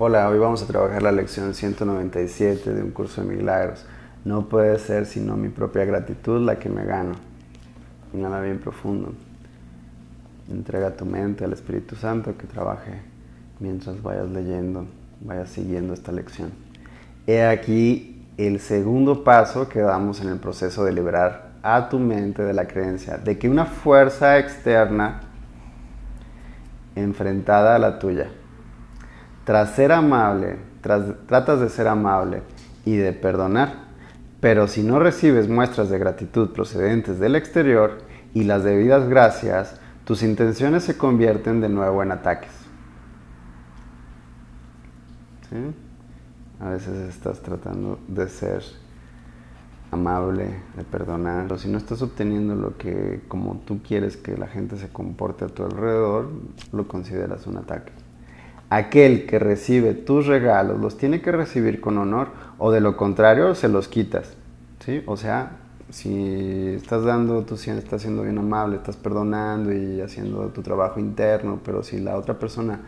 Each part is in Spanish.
Hola, hoy vamos a trabajar la lección 197 de un curso de milagros. No puede ser sino mi propia gratitud la que me gano. Inhala bien profundo. Entrega tu mente al Espíritu Santo que trabaje mientras vayas leyendo, vayas siguiendo esta lección. He aquí el segundo paso que damos en el proceso de liberar a tu mente de la creencia de que una fuerza externa enfrentada a la tuya tras ser amable, tratas de ser amable y de perdonar, pero si no recibes muestras de gratitud procedentes del exterior y las debidas gracias, tus intenciones se convierten de nuevo en ataques. A veces estás tratando de ser amable, de perdonar, pero si no estás obteniendo lo que como tú quieres que la gente se comporte a tu alrededor, lo consideras un ataque aquel que recibe tus regalos los tiene que recibir con honor o de lo contrario se los quitas. ¿sí? O sea, si estás dando, tú estás siendo bien amable, estás perdonando y haciendo tu trabajo interno, pero si la otra persona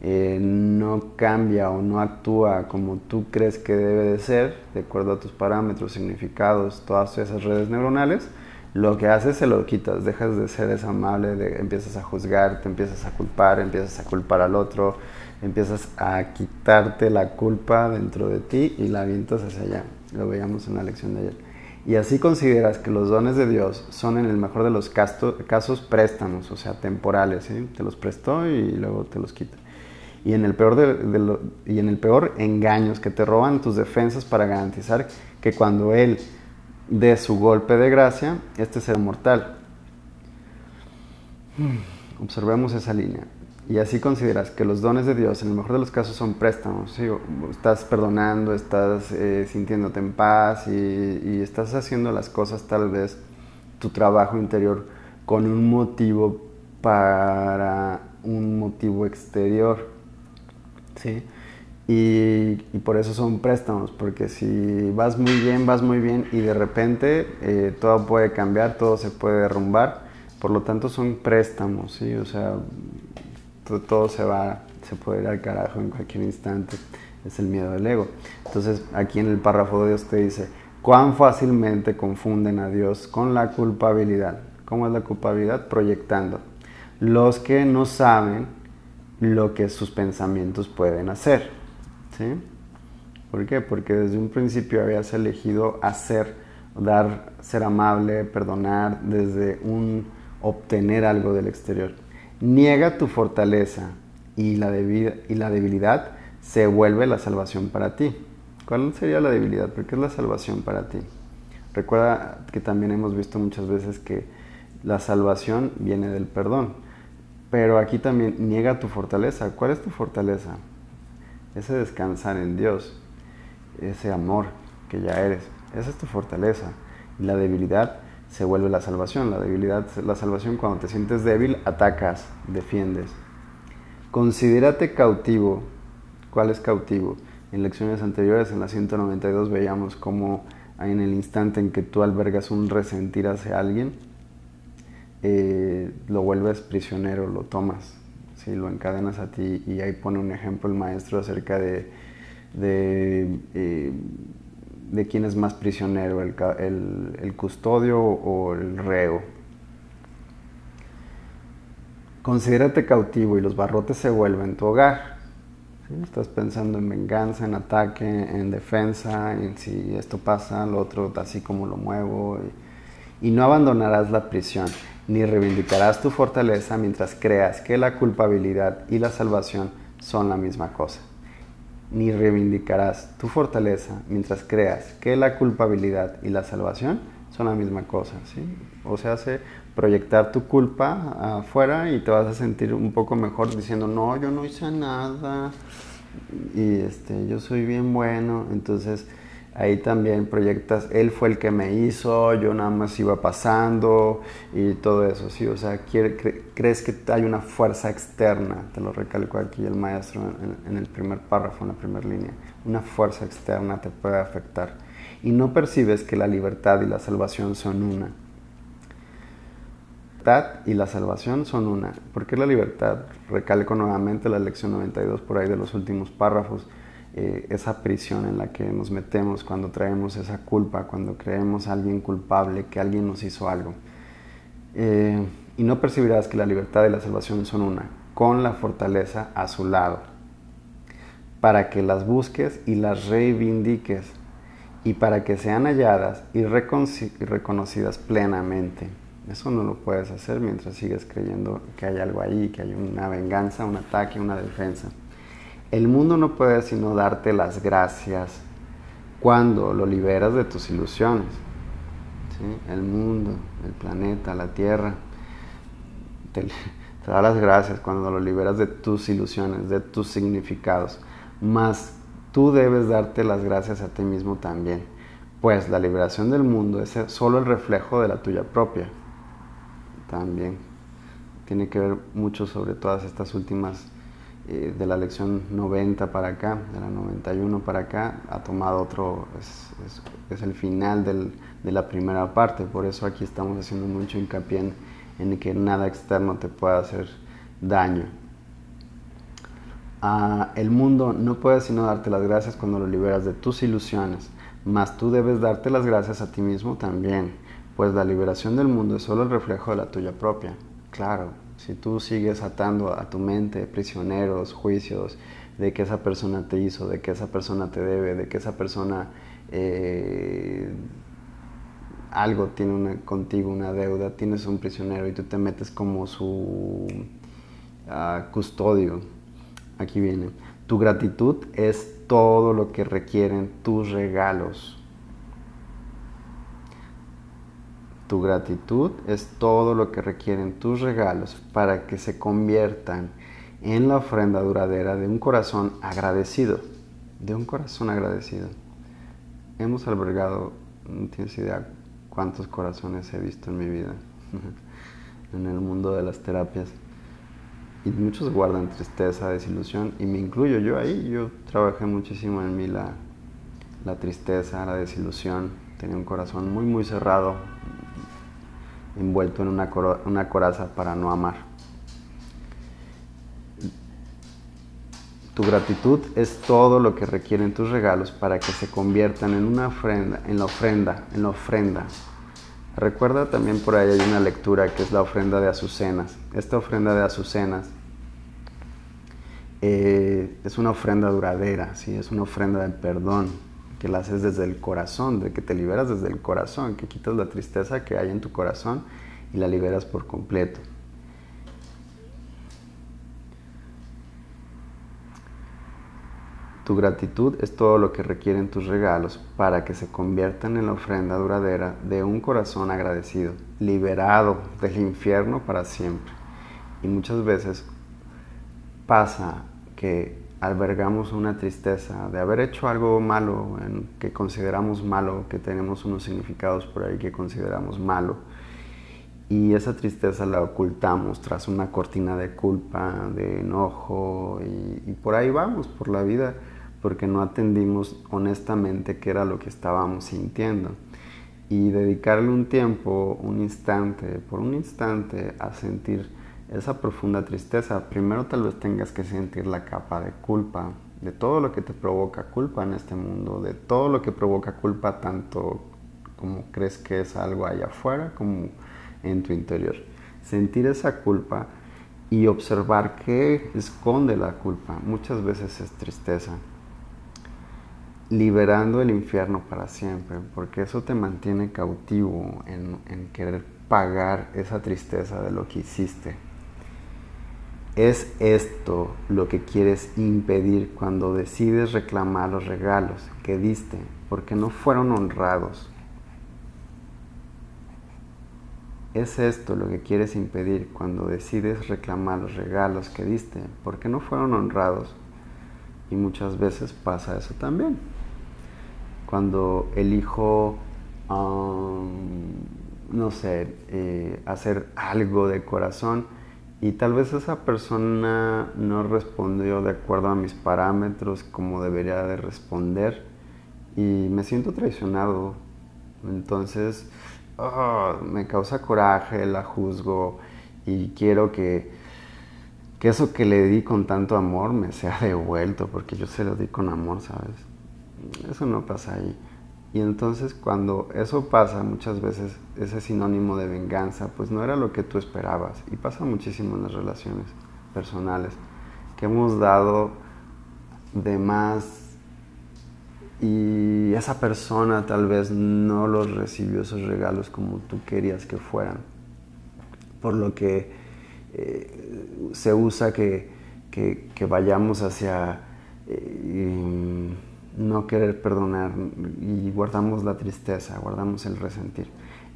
eh, no cambia o no actúa como tú crees que debe de ser, de acuerdo a tus parámetros, significados, todas esas redes neuronales, lo que haces se lo quitas, dejas de ser esa amable, empiezas a juzgar, te empiezas a culpar, empiezas a culpar al otro, empiezas a quitarte la culpa dentro de ti y la avientas hacia allá. Lo veíamos en la lección de ayer. Y así consideras que los dones de Dios son en el mejor de los casos préstamos, o sea, temporales, te los prestó y luego te los quita. Y en, el peor de, y en el peor engaños que te roban tus defensas para garantizar que cuando Él de su golpe de gracia, este será mortal. Observemos esa línea. Y así consideras que los dones de Dios, en el mejor de los casos, son préstamos. Estás perdonando, estás eh, sintiéndote en paz y, y, estás haciendo las cosas, tal vez, tu trabajo interior, con un motivo para un motivo exterior. ¿sí? Y, por eso son préstamos, porque si vas muy bien, vas muy bien y de repente eh, todo puede cambiar, todo se puede derrumbar, por lo tanto son préstamos, ¿sí? O sea, todo, se va, se puede ir al carajo en cualquier instante, es el miedo del ego. Entonces aquí en el párrafo de Dios te dice, cuán fácilmente confunden a Dios con la culpabilidad. ¿Cómo es la culpabilidad? Proyectando. Los que no saben lo que sus pensamientos pueden hacer. ¿Por qué? Porque desde un principio habías elegido hacer, dar, ser amable, perdonar, desde un obtener algo del exterior. Niega tu fortaleza y la, y la debilidad se vuelve la salvación para ti. ¿Cuál sería la debilidad? Porque es la salvación para ti. Recuerda que también hemos visto muchas veces que la salvación viene del perdón. Pero aquí también niega tu fortaleza. ¿Cuál es tu fortaleza? Ese descansar en Dios, ese amor que ya eres. Esa es tu fortaleza. Y la debilidad se vuelve la salvación. La debilidad, la salvación cuando te sientes débil, atacas, defiendes. Considérate cautivo. ¿Cuál es cautivo? En lecciones anteriores, en la 192, veíamos cómo en el instante en que tú albergas un resentir hacia alguien, eh, lo vuelves prisionero, lo tomas, si lo encadenas a ti y ahí pone un ejemplo el maestro acerca de, de, eh, quién es más prisionero, el, el, custodio o el reo. Considérate cautivo y los barrotes se vuelven tu hogar. Estás pensando en venganza, en ataque, en defensa, en si esto pasa, lo otro así como lo muevo. y no abandonarás la prisión ni reivindicarás tu fortaleza mientras creas que la culpabilidad y la salvación son la misma cosa. Ni reivindicarás tu fortaleza mientras creas que la culpabilidad y la salvación son la misma cosa. ¿sí? O sea, hace proyectar tu culpa afuera y te vas a sentir un poco mejor diciendo, no, yo no hice nada y este, yo soy bien bueno. Entonces, ahí también proyectas, él fue el que me hizo, yo nada más iba pasando y todo eso, ¿sí? O sea, crees que hay una fuerza externa, te lo recalco aquí el maestro en, el primer párrafo, en la primera línea, una fuerza externa te puede afectar y no percibes que la libertad y la salvación son una. libertad y la salvación son una. ¿Por qué la libertad? Recalco nuevamente la lección 92 por ahí de los últimos párrafos. Eh, esa prisión en la que nos metemos cuando traemos esa culpa, cuando creemos a alguien culpable, que alguien nos hizo algo. Eh, y no percibirás que la libertad y la salvación son una, con la fortaleza a su lado, para que las busques y las reivindiques, y para que sean halladas y reconocidas plenamente. Eso no lo puedes hacer mientras sigues creyendo que hay algo ahí, que hay una venganza, un ataque, una defensa. El mundo no puede sino darte las gracias cuando lo liberas de tus ilusiones. El mundo, el planeta, la tierra, te, da las gracias cuando lo liberas de tus ilusiones, de tus significados. Más tú debes darte las gracias a ti mismo también, pues la liberación del mundo es solo el reflejo de la tuya propia. También tiene que ver mucho sobre todas estas últimas eh, de la lección 90 para acá, de la 91 para acá, ha tomado otro, es, el final de la primera parte, por eso aquí estamos haciendo mucho hincapié en, que nada externo te pueda hacer daño. Ah, el mundo no puede sino darte las gracias cuando lo liberas de tus ilusiones, mas tú debes darte las gracias a ti mismo también, pues la liberación del mundo es solo el reflejo de la tuya propia. Claro, si tú sigues atando a tu mente prisioneros, juicios, de que esa persona te hizo, de que esa persona te debe, de que esa persona eh, algo tiene contigo, una deuda, tienes un prisionero y tú te metes como su ah, custodio. Aquí viene. Tu gratitud es todo lo que requieren tus regalos. Tu gratitud es todo lo que requieren tus regalos para que se conviertan en la ofrenda duradera de un corazón agradecido. De un corazón agradecido. Hemos albergado, no tienes idea cuántos corazones he visto en mi vida, en el mundo de las terapias. Y muchos guardan tristeza, desilusión, y me incluyo yo ahí. Yo trabajé muchísimo en mí la, la tristeza, la desilusión. Tenía un corazón muy, muy cerrado, envuelto en una, coraza para no amar. Tu gratitud es todo lo que requieren tus regalos para que se conviertan en una ofrenda, en la ofrenda, en la ofrenda. Recuerda también por ahí hay una lectura que es la ofrenda de azucenas. Esta ofrenda de azucenas eh, es una ofrenda duradera, ¿sí? es una ofrenda del perdón, que la haces desde el corazón, de que te liberas desde el corazón, que quitas la tristeza que hay en tu corazón y la liberas por completo. Tu gratitud es todo lo que requieren tus regalos para que se conviertan en la ofrenda duradera de un corazón agradecido, liberado del infierno para siempre. Y muchas veces pasa que albergamos una tristeza de haber hecho algo malo, en, que consideramos malo, que tenemos unos significados por ahí que consideramos malo. Y esa tristeza la ocultamos tras una cortina de culpa, de enojo, y, y por ahí vamos por la vida porque no atendimos honestamente qué era lo que estábamos sintiendo. Y dedicarle un tiempo, un instante, por un instante, a sentir esa profunda tristeza, primero tal vez tengas que sentir la capa de culpa, de todo lo que te provoca culpa en este mundo, de todo lo que provoca culpa tanto como crees que es algo allá afuera como en tu interior. Sentir esa culpa y observar qué esconde la culpa. Muchas veces es tristeza. Liberando el infierno para siempre, porque eso te mantiene cautivo en, en querer pagar esa tristeza de lo que hiciste. Es esto lo que quieres impedir cuando decides reclamar los regalos que diste porque no fueron honrados. Es esto lo que quieres impedir cuando decides reclamar los regalos que diste porque no fueron honrados. Y muchas veces pasa eso también. Cuando elijo, no sé, eh, hacer algo de corazón, y tal vez esa persona no respondió de acuerdo a mis parámetros como debería de responder y me siento traicionado. Entonces, oh, me causa coraje, la juzgo y quiero que, que eso que le di con tanto amor me sea devuelto, porque yo se lo di con amor, ¿sabes? Eso no pasa ahí. Y entonces cuando eso pasa, muchas veces ese sinónimo de venganza, pues no era lo que tú esperabas. Y pasa muchísimo en las relaciones personales, que hemos dado de más y esa persona tal vez no los recibió esos regalos como tú querías que fueran. Por lo que eh, se usa que, que, vayamos hacia eh, no querer perdonar y guardamos la tristeza, guardamos el resentir.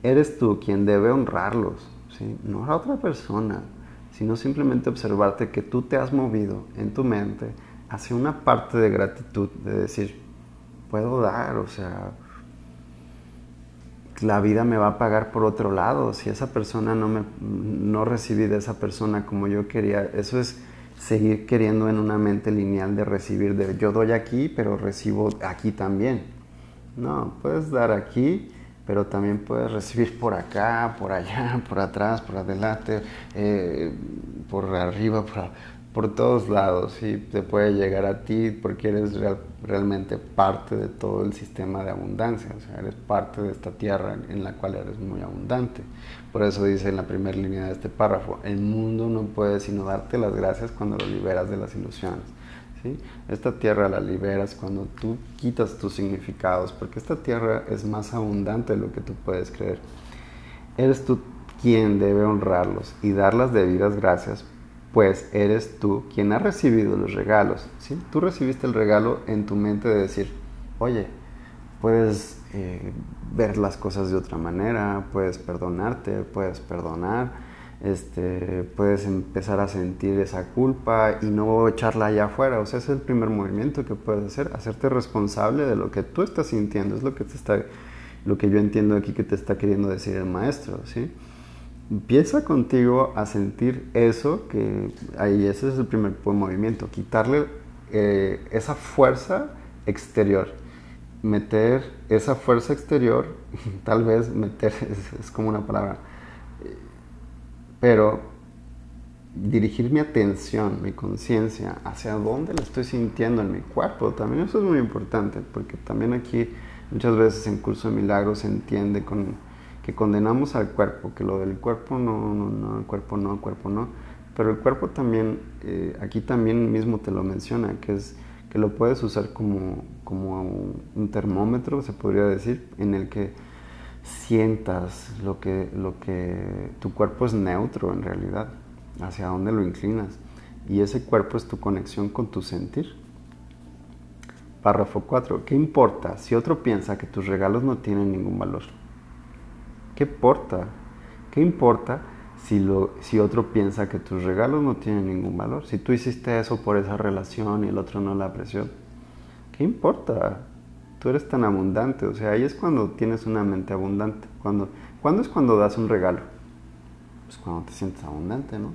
Eres tú quien debe honrarlos, ¿sí? no a otra persona, sino simplemente observarte que tú te has movido en tu mente hacia una parte de gratitud, de decir, puedo dar, o sea, la vida me va a pagar por otro lado. Si esa persona no me no recibí de esa persona como yo quería, eso es seguir queriendo en una mente lineal de recibir de yo doy aquí, pero recibo aquí también. No, puedes dar aquí, pero también puedes recibir por acá, por allá, por atrás, por adelante, eh, por arriba, por, por todos lados y te puede llegar a ti porque eres realmente parte de todo el sistema de abundancia, o sea, eres parte de esta tierra en la cual eres muy abundante. Por eso dice en la primera línea de este párrafo, el mundo no puede sino darte las gracias cuando lo liberas de las ilusiones. ¿sí? Esta tierra la liberas cuando tú quitas tus significados, porque esta tierra es más abundante de lo que tú puedes creer. Eres tú quien debe honrarlos y dar las debidas gracias pues eres tú quien ha recibido los regalos. ¿sí? Tú recibiste el regalo en tu mente de decir, oye, puedes eh, ver las cosas de otra manera, puedes perdonarte, puedes perdonar, este, puedes empezar a sentir esa culpa y no echarla allá afuera. O sea, es el primer movimiento que puedes hacer, hacerte responsable de lo que tú estás sintiendo, es lo que te está, lo que yo entiendo aquí que te está queriendo decir el maestro, ¿sí? Empieza contigo a sentir eso, que ahí ese es el primer movimiento, quitarle eh, esa fuerza exterior, meter esa fuerza exterior, tal vez meter es, como una palabra, pero dirigir mi atención, mi conciencia hacia dónde la estoy sintiendo en mi cuerpo, también eso es muy importante, porque también aquí muchas veces en curso de milagros se entiende con que condenamos al cuerpo, que lo del cuerpo no, no, no, el cuerpo no, el cuerpo no. Pero el cuerpo también, eh, aquí también mismo te lo menciona, que es que lo puedes usar como, como un termómetro, se podría decir, en el que sientas lo que, lo que tu cuerpo es neutro en realidad, hacia dónde lo inclinas. Y ese cuerpo es tu conexión con tu sentir. Párrafo 4. ¿Qué importa si otro piensa que tus regalos no tienen ningún valor? ¿Qué importa? ¿Qué importa si, lo, si otro piensa que tus regalos no tienen ningún valor? Si tú hiciste eso por esa relación y el otro no la apreció, ¿qué importa? Tú eres tan abundante, o sea, ahí es cuando tienes una mente abundante. Cuando, ¿Cuándo es cuando das un regalo? Pues cuando te sientes abundante, ¿no?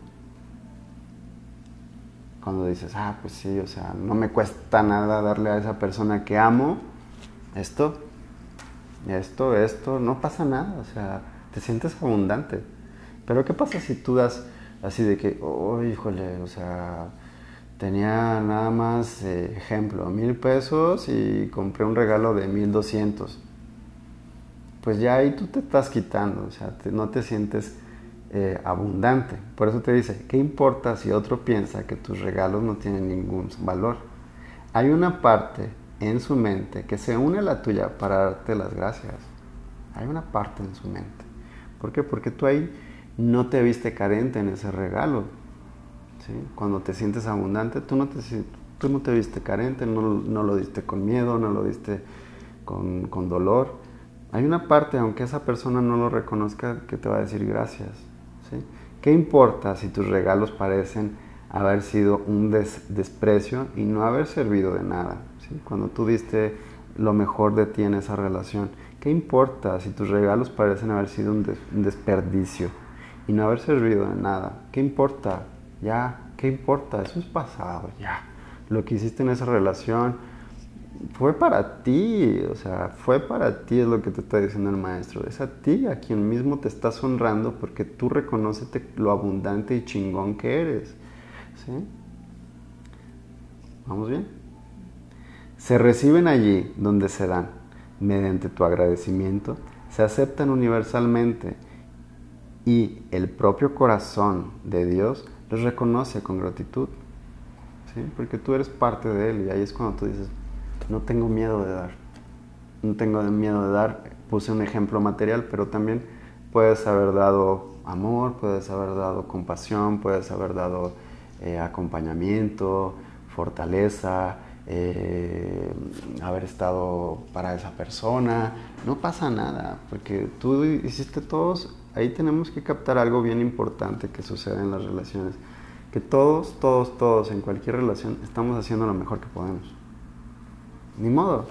Cuando dices, ah, pues sí, o sea, no me cuesta nada darle a esa persona que amo esto, esto, esto, no pasa nada, o sea, te sientes abundante. Pero ¿qué pasa si tú das así de que, oh, híjole, o sea, tenía nada más, eh, ejemplo, mil pesos y compré un regalo de mil doscientos? Pues ya ahí tú te estás quitando, o sea, no te sientes eh, abundante. Por eso te dice, ¿qué importa si otro piensa que tus regalos no tienen ningún valor? Hay una parte en su mente que se une a la tuya para darte las gracias. Hay una parte en su mente. ¿Por qué? Porque tú ahí no te viste carente en ese regalo. ¿sí? Cuando te sientes abundante, tú no te, tú no te viste carente, no, no lo diste con miedo, no lo diste con, con dolor. Hay una parte, aunque esa persona no lo reconozca, que te va a decir gracias. ¿sí? ¿Qué importa si tus regalos parecen haber sido un desprecio y no haber servido de nada? Cuando tú diste lo mejor de ti en esa relación. ¿Qué importa si tus regalos parecen haber sido un, desperdicio y no haber servido de nada? ¿Qué importa? Ya, ¿qué importa? Eso es pasado, ya. Lo que hiciste en esa relación fue para ti, o sea, fue para ti es lo que te está diciendo el maestro. Es a ti a quien mismo te estás honrando porque tú reconoces lo abundante y chingón que eres. ¿Sí? ¿Vamos bien? Se reciben allí donde se dan, mediante tu agradecimiento, se aceptan universalmente y el propio corazón de Dios los reconoce con gratitud. ¿Sí? Porque tú eres parte de Él y ahí es cuando tú dices, no tengo miedo de dar. No tengo miedo de dar. Puse un ejemplo material, pero también puedes haber dado amor, puedes haber dado compasión, puedes haber dado eh, acompañamiento, fortaleza, eh, haber estado para esa persona. No pasa nada, porque tú hiciste todos. Ahí tenemos que captar algo bien importante que sucede en las relaciones. Que todos, todos, todos, en cualquier relación, estamos haciendo lo mejor que podemos. Ni modo.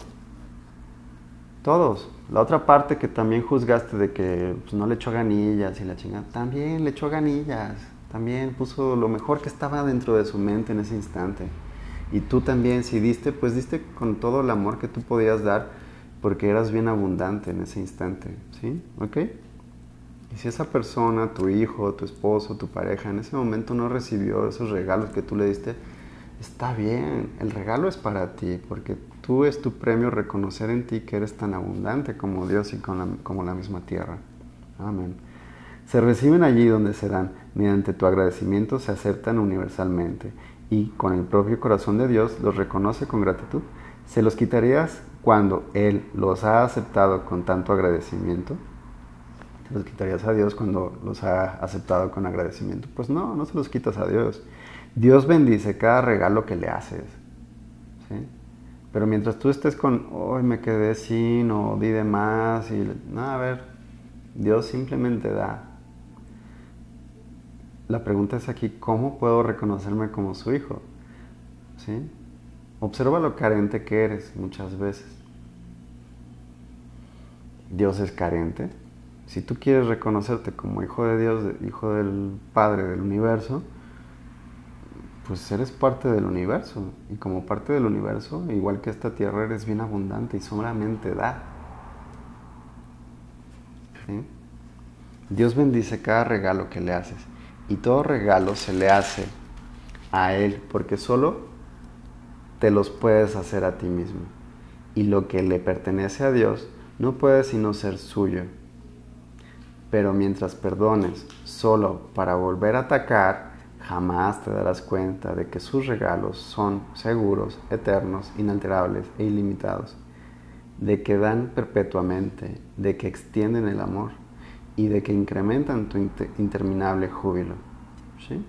Todos. La otra parte que también juzgaste de que pues, no le echó ganillas y la chingada, también le echó ganillas. También puso lo mejor que estaba dentro de su mente en ese instante. Y tú también, si diste, pues diste con todo el amor que tú podías dar porque eras bien abundante en ese instante. ¿Sí? ¿Ok? Y si esa persona, tu hijo, tu esposo, tu pareja, en ese momento no recibió esos regalos que tú le diste, está bien, el regalo es para ti, porque tú es tu premio reconocer en ti que eres tan abundante como Dios y como la misma tierra. Amén. Se reciben allí donde se dan, mediante tu agradecimiento se aceptan universalmente y con el propio corazón de Dios los reconoce con gratitud. ¿Se los quitarías cuando Él los ha aceptado con tanto agradecimiento? ¿Se los quitarías a Dios cuando los ha aceptado con agradecimiento? Pues no, no se los quitas a Dios. Dios bendice cada regalo que le haces. Pero mientras tú estés con, hoy me quedé sin o di de más, y no, a ver, Dios simplemente da. La pregunta es aquí, ¿cómo puedo reconocerme como su hijo? ¿Sí? Observa lo carente que eres muchas veces. Dios es carente. Si tú quieres reconocerte como hijo de Dios, hijo del Padre del universo, pues eres parte del universo. Y como parte del universo, igual que esta tierra, eres bien abundante y solamente da. Dios bendice cada regalo que le haces. Y todo regalo se le hace a Él, porque solo te los puedes hacer a ti mismo. Y lo que le pertenece a Dios no puede sino ser suyo. Pero mientras perdones solo para volver a atacar, jamás te darás cuenta de que sus regalos son seguros, eternos, inalterables e ilimitados, de que dan perpetuamente, de que extienden el amor y de que incrementan tu interminable júbilo. ¿Sí?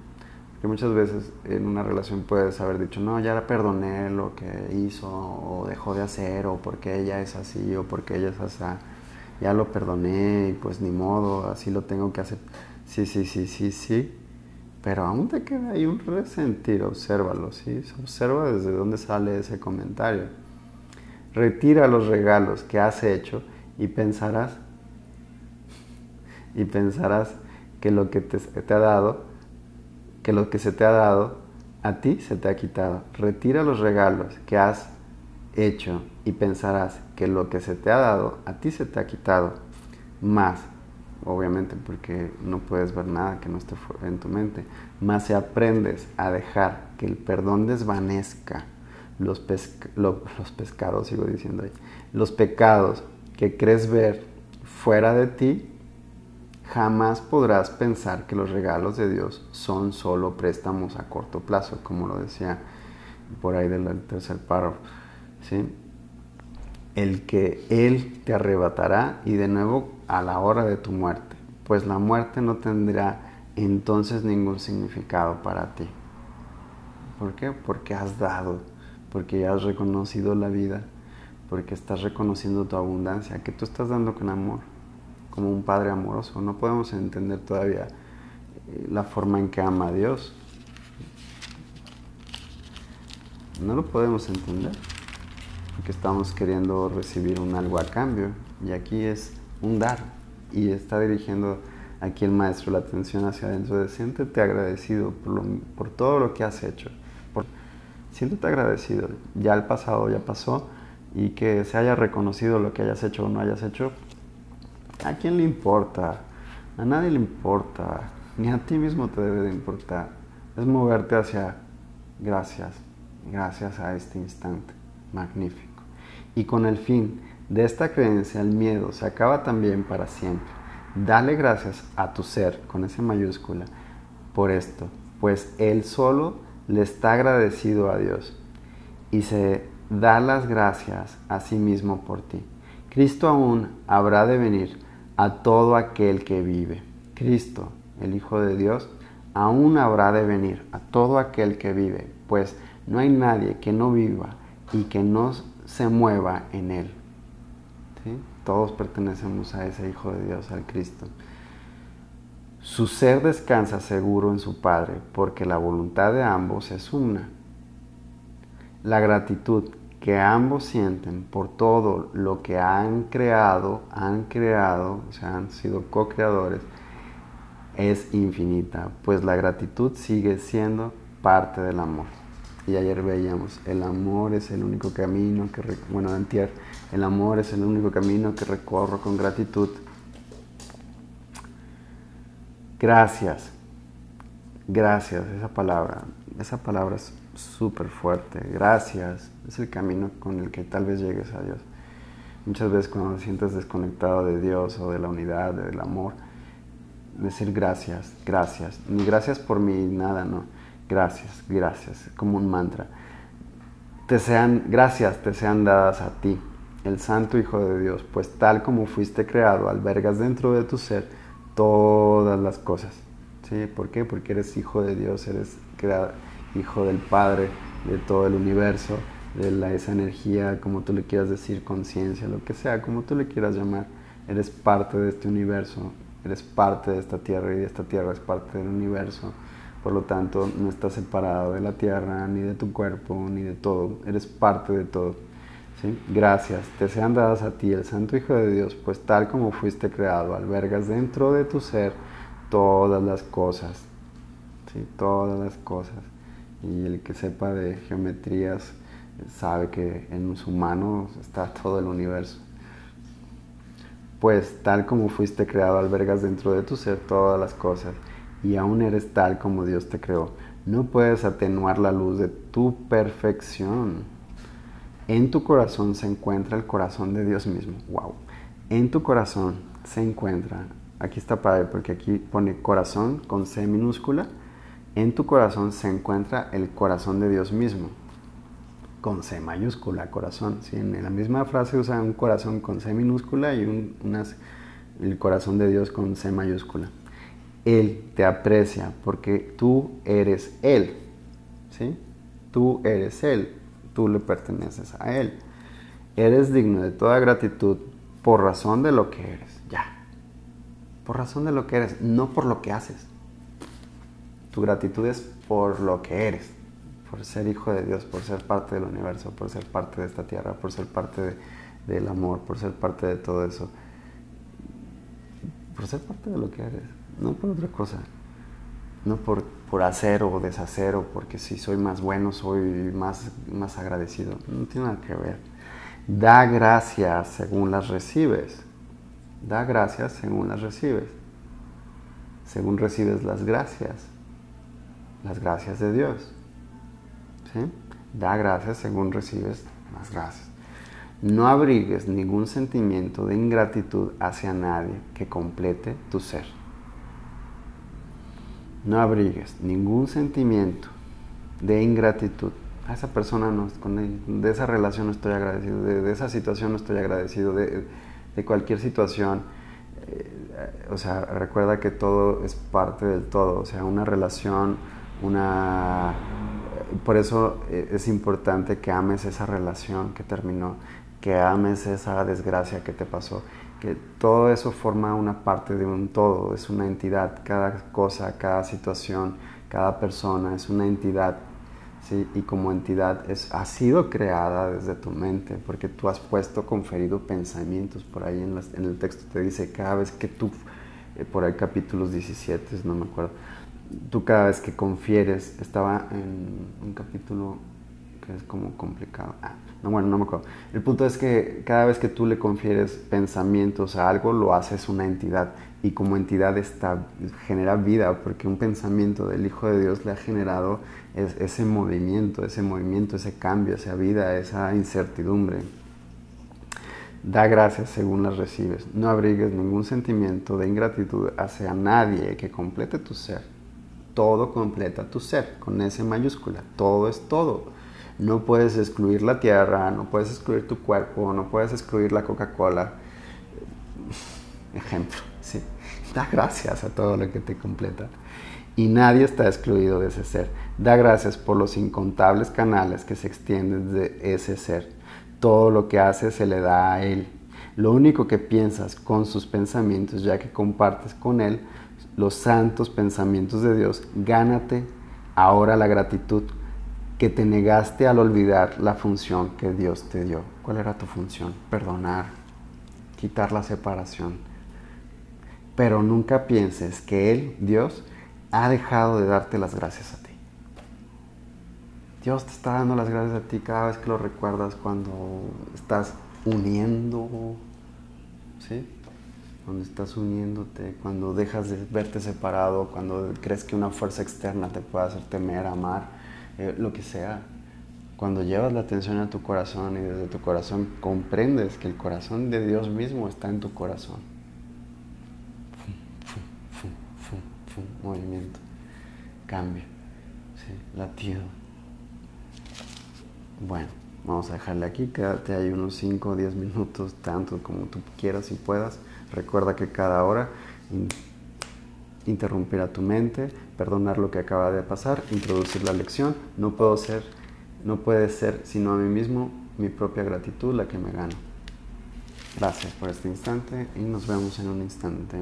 Porque muchas veces en una relación puedes haber dicho, no, ya perdoné lo que hizo o dejó de hacer o porque ella es así o porque ella es así. Ya lo perdoné y pues ni modo, así lo tengo que hacer. Sí, sí, sí, sí, sí pero aún te queda ahí un resentir, obsérvalo, ¿sí? Observa desde dónde sale ese comentario. Retira los regalos que has hecho y pensarás, y pensarás que lo que te, te ha dado, que lo que se te ha dado, a ti se te ha quitado. Retira los regalos que has hecho y pensarás que lo que se te ha dado, a ti se te ha quitado. Más obviamente porque no puedes ver nada que no esté en tu mente, más si aprendes a dejar que el perdón desvanezca los, los pescados, sigo diciendo ahí, los pecados que crees ver fuera de ti, jamás podrás pensar que los regalos de Dios son solo préstamos a corto plazo, como lo decía por ahí del tercer párrafo. El que Él te arrebatará y de nuevo a la hora de tu muerte, pues la muerte no tendrá entonces ningún significado para ti. ¿Por qué? Porque has dado, porque ya has reconocido la vida, porque estás reconociendo tu abundancia, que tú estás dando con amor, como un padre amoroso. No podemos entender todavía eh, la forma en que ama a Dios. No lo podemos entender, porque estamos queriendo recibir un algo a cambio. Y aquí es un dar. Y está dirigiendo aquí el maestro la atención hacia adentro de siéntete agradecido por, por todo lo que has hecho. Por, siéntete agradecido. Ya el pasado ya pasó, y que se haya reconocido lo que hayas hecho o no hayas hecho, ¿a quién le importa? A nadie le importa, ni a ti mismo te debe de importar. Es moverte hacia gracias, gracias a este instante magnífico. Y con el fin de esta creencia, el miedo se acaba también para siempre. Dale gracias a tu ser, con esa mayúscula, por esto, pues Él solo le está agradecido a Dios y se da las gracias a sí mismo por ti. Cristo aún habrá de venir a todo aquel que vive. Cristo, el Hijo de Dios, aún habrá de venir a todo aquel que vive, pues no hay nadie que no viva y que no se mueva en él. Todos pertenecemos a ese Hijo de Dios, al Cristo. Su ser descansa seguro en su Padre, porque la voluntad de ambos es una. La gratitud que ambos sienten por todo lo que han creado, han creado, o sea, han sido co-creadores, es infinita, pues la gratitud sigue siendo parte del amor. Y ayer veíamos, el amor es el único camino que, bueno, antier, el amor es el único camino que recorro con gratitud. Gracias, gracias, esa palabra, esa palabra es súper fuerte. Gracias. Es el camino con el que tal vez llegues a Dios. Muchas veces cuando te sientes desconectado de Dios o de la unidad, del amor, decir gracias, gracias. Ni gracias por mí, nada, no. Gracias, gracias. Como un mantra. Te sean, gracias te sean dadas a ti, el Santo Hijo de Dios, pues tal como fuiste creado, albergas dentro de tu ser todas las cosas. ¿Sí? ¿Por qué? Porque eres hijo de Dios, eres creado hijo del Padre, de todo el universo, de la, esa energía, como tú le quieras decir, conciencia, lo que sea, como tú le quieras llamar. Eres parte de este universo, eres parte de esta tierra y esta tierra es parte del universo. Por lo tanto, no estás separado de la tierra, ni de tu cuerpo, ni de todo. Eres parte de todo. ¿sí? Gracias. Te sean dadas a ti, el Santo Hijo de Dios, pues tal como fuiste creado, albergas dentro de tu ser todas las cosas. ¿sí? Todas las cosas y el que sepa de geometrías sabe que en su mano está todo el universo. Pues tal como fuiste creado, albergas dentro de tu ser todas las cosas y aún eres tal como Dios te creó. No puedes atenuar la luz de tu perfección. En tu corazón se encuentra el corazón de Dios mismo. Wow. En tu corazón se encuentra, aquí está padre porque aquí pone corazón con C minúscula en tu corazón se encuentra el corazón de Dios mismo, con C mayúscula, corazón. En la misma frase usa un corazón con C minúscula y un, el corazón de Dios con C mayúscula. Él te aprecia porque tú eres Él. ¿sí? Tú eres Él, tú le perteneces a Él. Eres digno de toda gratitud por razón de lo que eres, ya. Por razón de lo que eres, no por lo que haces. Tu gratitud es por lo que eres, por ser hijo de Dios, por ser parte del universo, por ser parte de esta tierra, por ser parte del amor, por ser parte de todo eso. Por ser parte de lo que eres, no por otra cosa. No por, por hacer o deshacer o porque si soy más bueno soy más, más agradecido. No tiene nada que ver. Da gracias según las recibes. Da gracias según las recibes. Según recibes las gracias las gracias de Dios. ¿sí? Da gracias según recibes más gracias. No abrigues ningún sentimiento de ingratitud hacia nadie que complete tu ser. No abrigues ningún sentimiento de ingratitud. A esa persona no, con de esa relación no estoy agradecido, de, esa situación no estoy agradecido, de, cualquier situación. Eh, o sea, recuerda que todo es parte del todo. O sea, una relación una... Por eso eh, es importante que ames esa relación que terminó, que ames esa desgracia que te pasó, que todo eso forma una parte de un todo, es una entidad, cada cosa, cada situación, cada persona es una entidad, ¿sí? y como entidad es, ha sido creada desde tu mente, porque tú has puesto, conferido pensamientos, por ahí en, el texto te dice, cada vez que tú, eh, por ahí capítulos 17, no me acuerdo, tú cada vez que confieres, estaba en un capítulo que es como complicado. Ah, no, bueno, no me acuerdo. El punto es que cada vez que tú le confieres pensamientos a algo, lo haces una entidad y como entidad está, genera vida, porque un pensamiento del Hijo de Dios le ha generado ese movimiento, ese movimiento, ese cambio, esa vida, esa incertidumbre. Da gracias según las recibes. No abrigues ningún sentimiento de ingratitud hacia nadie que complete tu ser. Todo completa tu ser, con S mayúscula. Todo es todo. No puedes excluir la tierra, no puedes excluir tu cuerpo, no puedes excluir la Coca-Cola. Ejemplo, sí. Da gracias a todo lo que te completa. Y nadie está excluido de ese ser. Da gracias por los incontables canales que se extienden de ese ser todo lo que hace se le da a Él. Lo único que piensas con sus pensamientos, ya que compartes con Él los santos pensamientos de Dios, gánate ahora la gratitud que te negaste al olvidar la función que Dios te dio. ¿Cuál era tu función? Perdonar, quitar la separación. Pero nunca pienses que Él, Dios, ha dejado de darte las gracias a ti. Dios te está dando las gracias a ti cada vez que lo recuerdas cuando estás uniendo, ¿sí? Cuando estás uniéndote, cuando dejas de verte separado, cuando crees que una fuerza externa te puede hacer temer, amar, eh, lo que sea. Cuando llevas la atención a tu corazón y desde tu corazón comprendes que el corazón de Dios mismo está en tu corazón. movimiento, cambio, ¿sí? latido. Bueno, vamos a dejarle aquí, quédate ahí unos 5 o 10 minutos, tanto como tú quieras y puedas. Recuerda que cada hora interrumpir a tu mente, perdonar lo que acaba de pasar, introducir la lección. No puedo ser, no puede ser sino a mí mismo mi propia gratitud la que me gana. Gracias por este instante y nos vemos en un instante.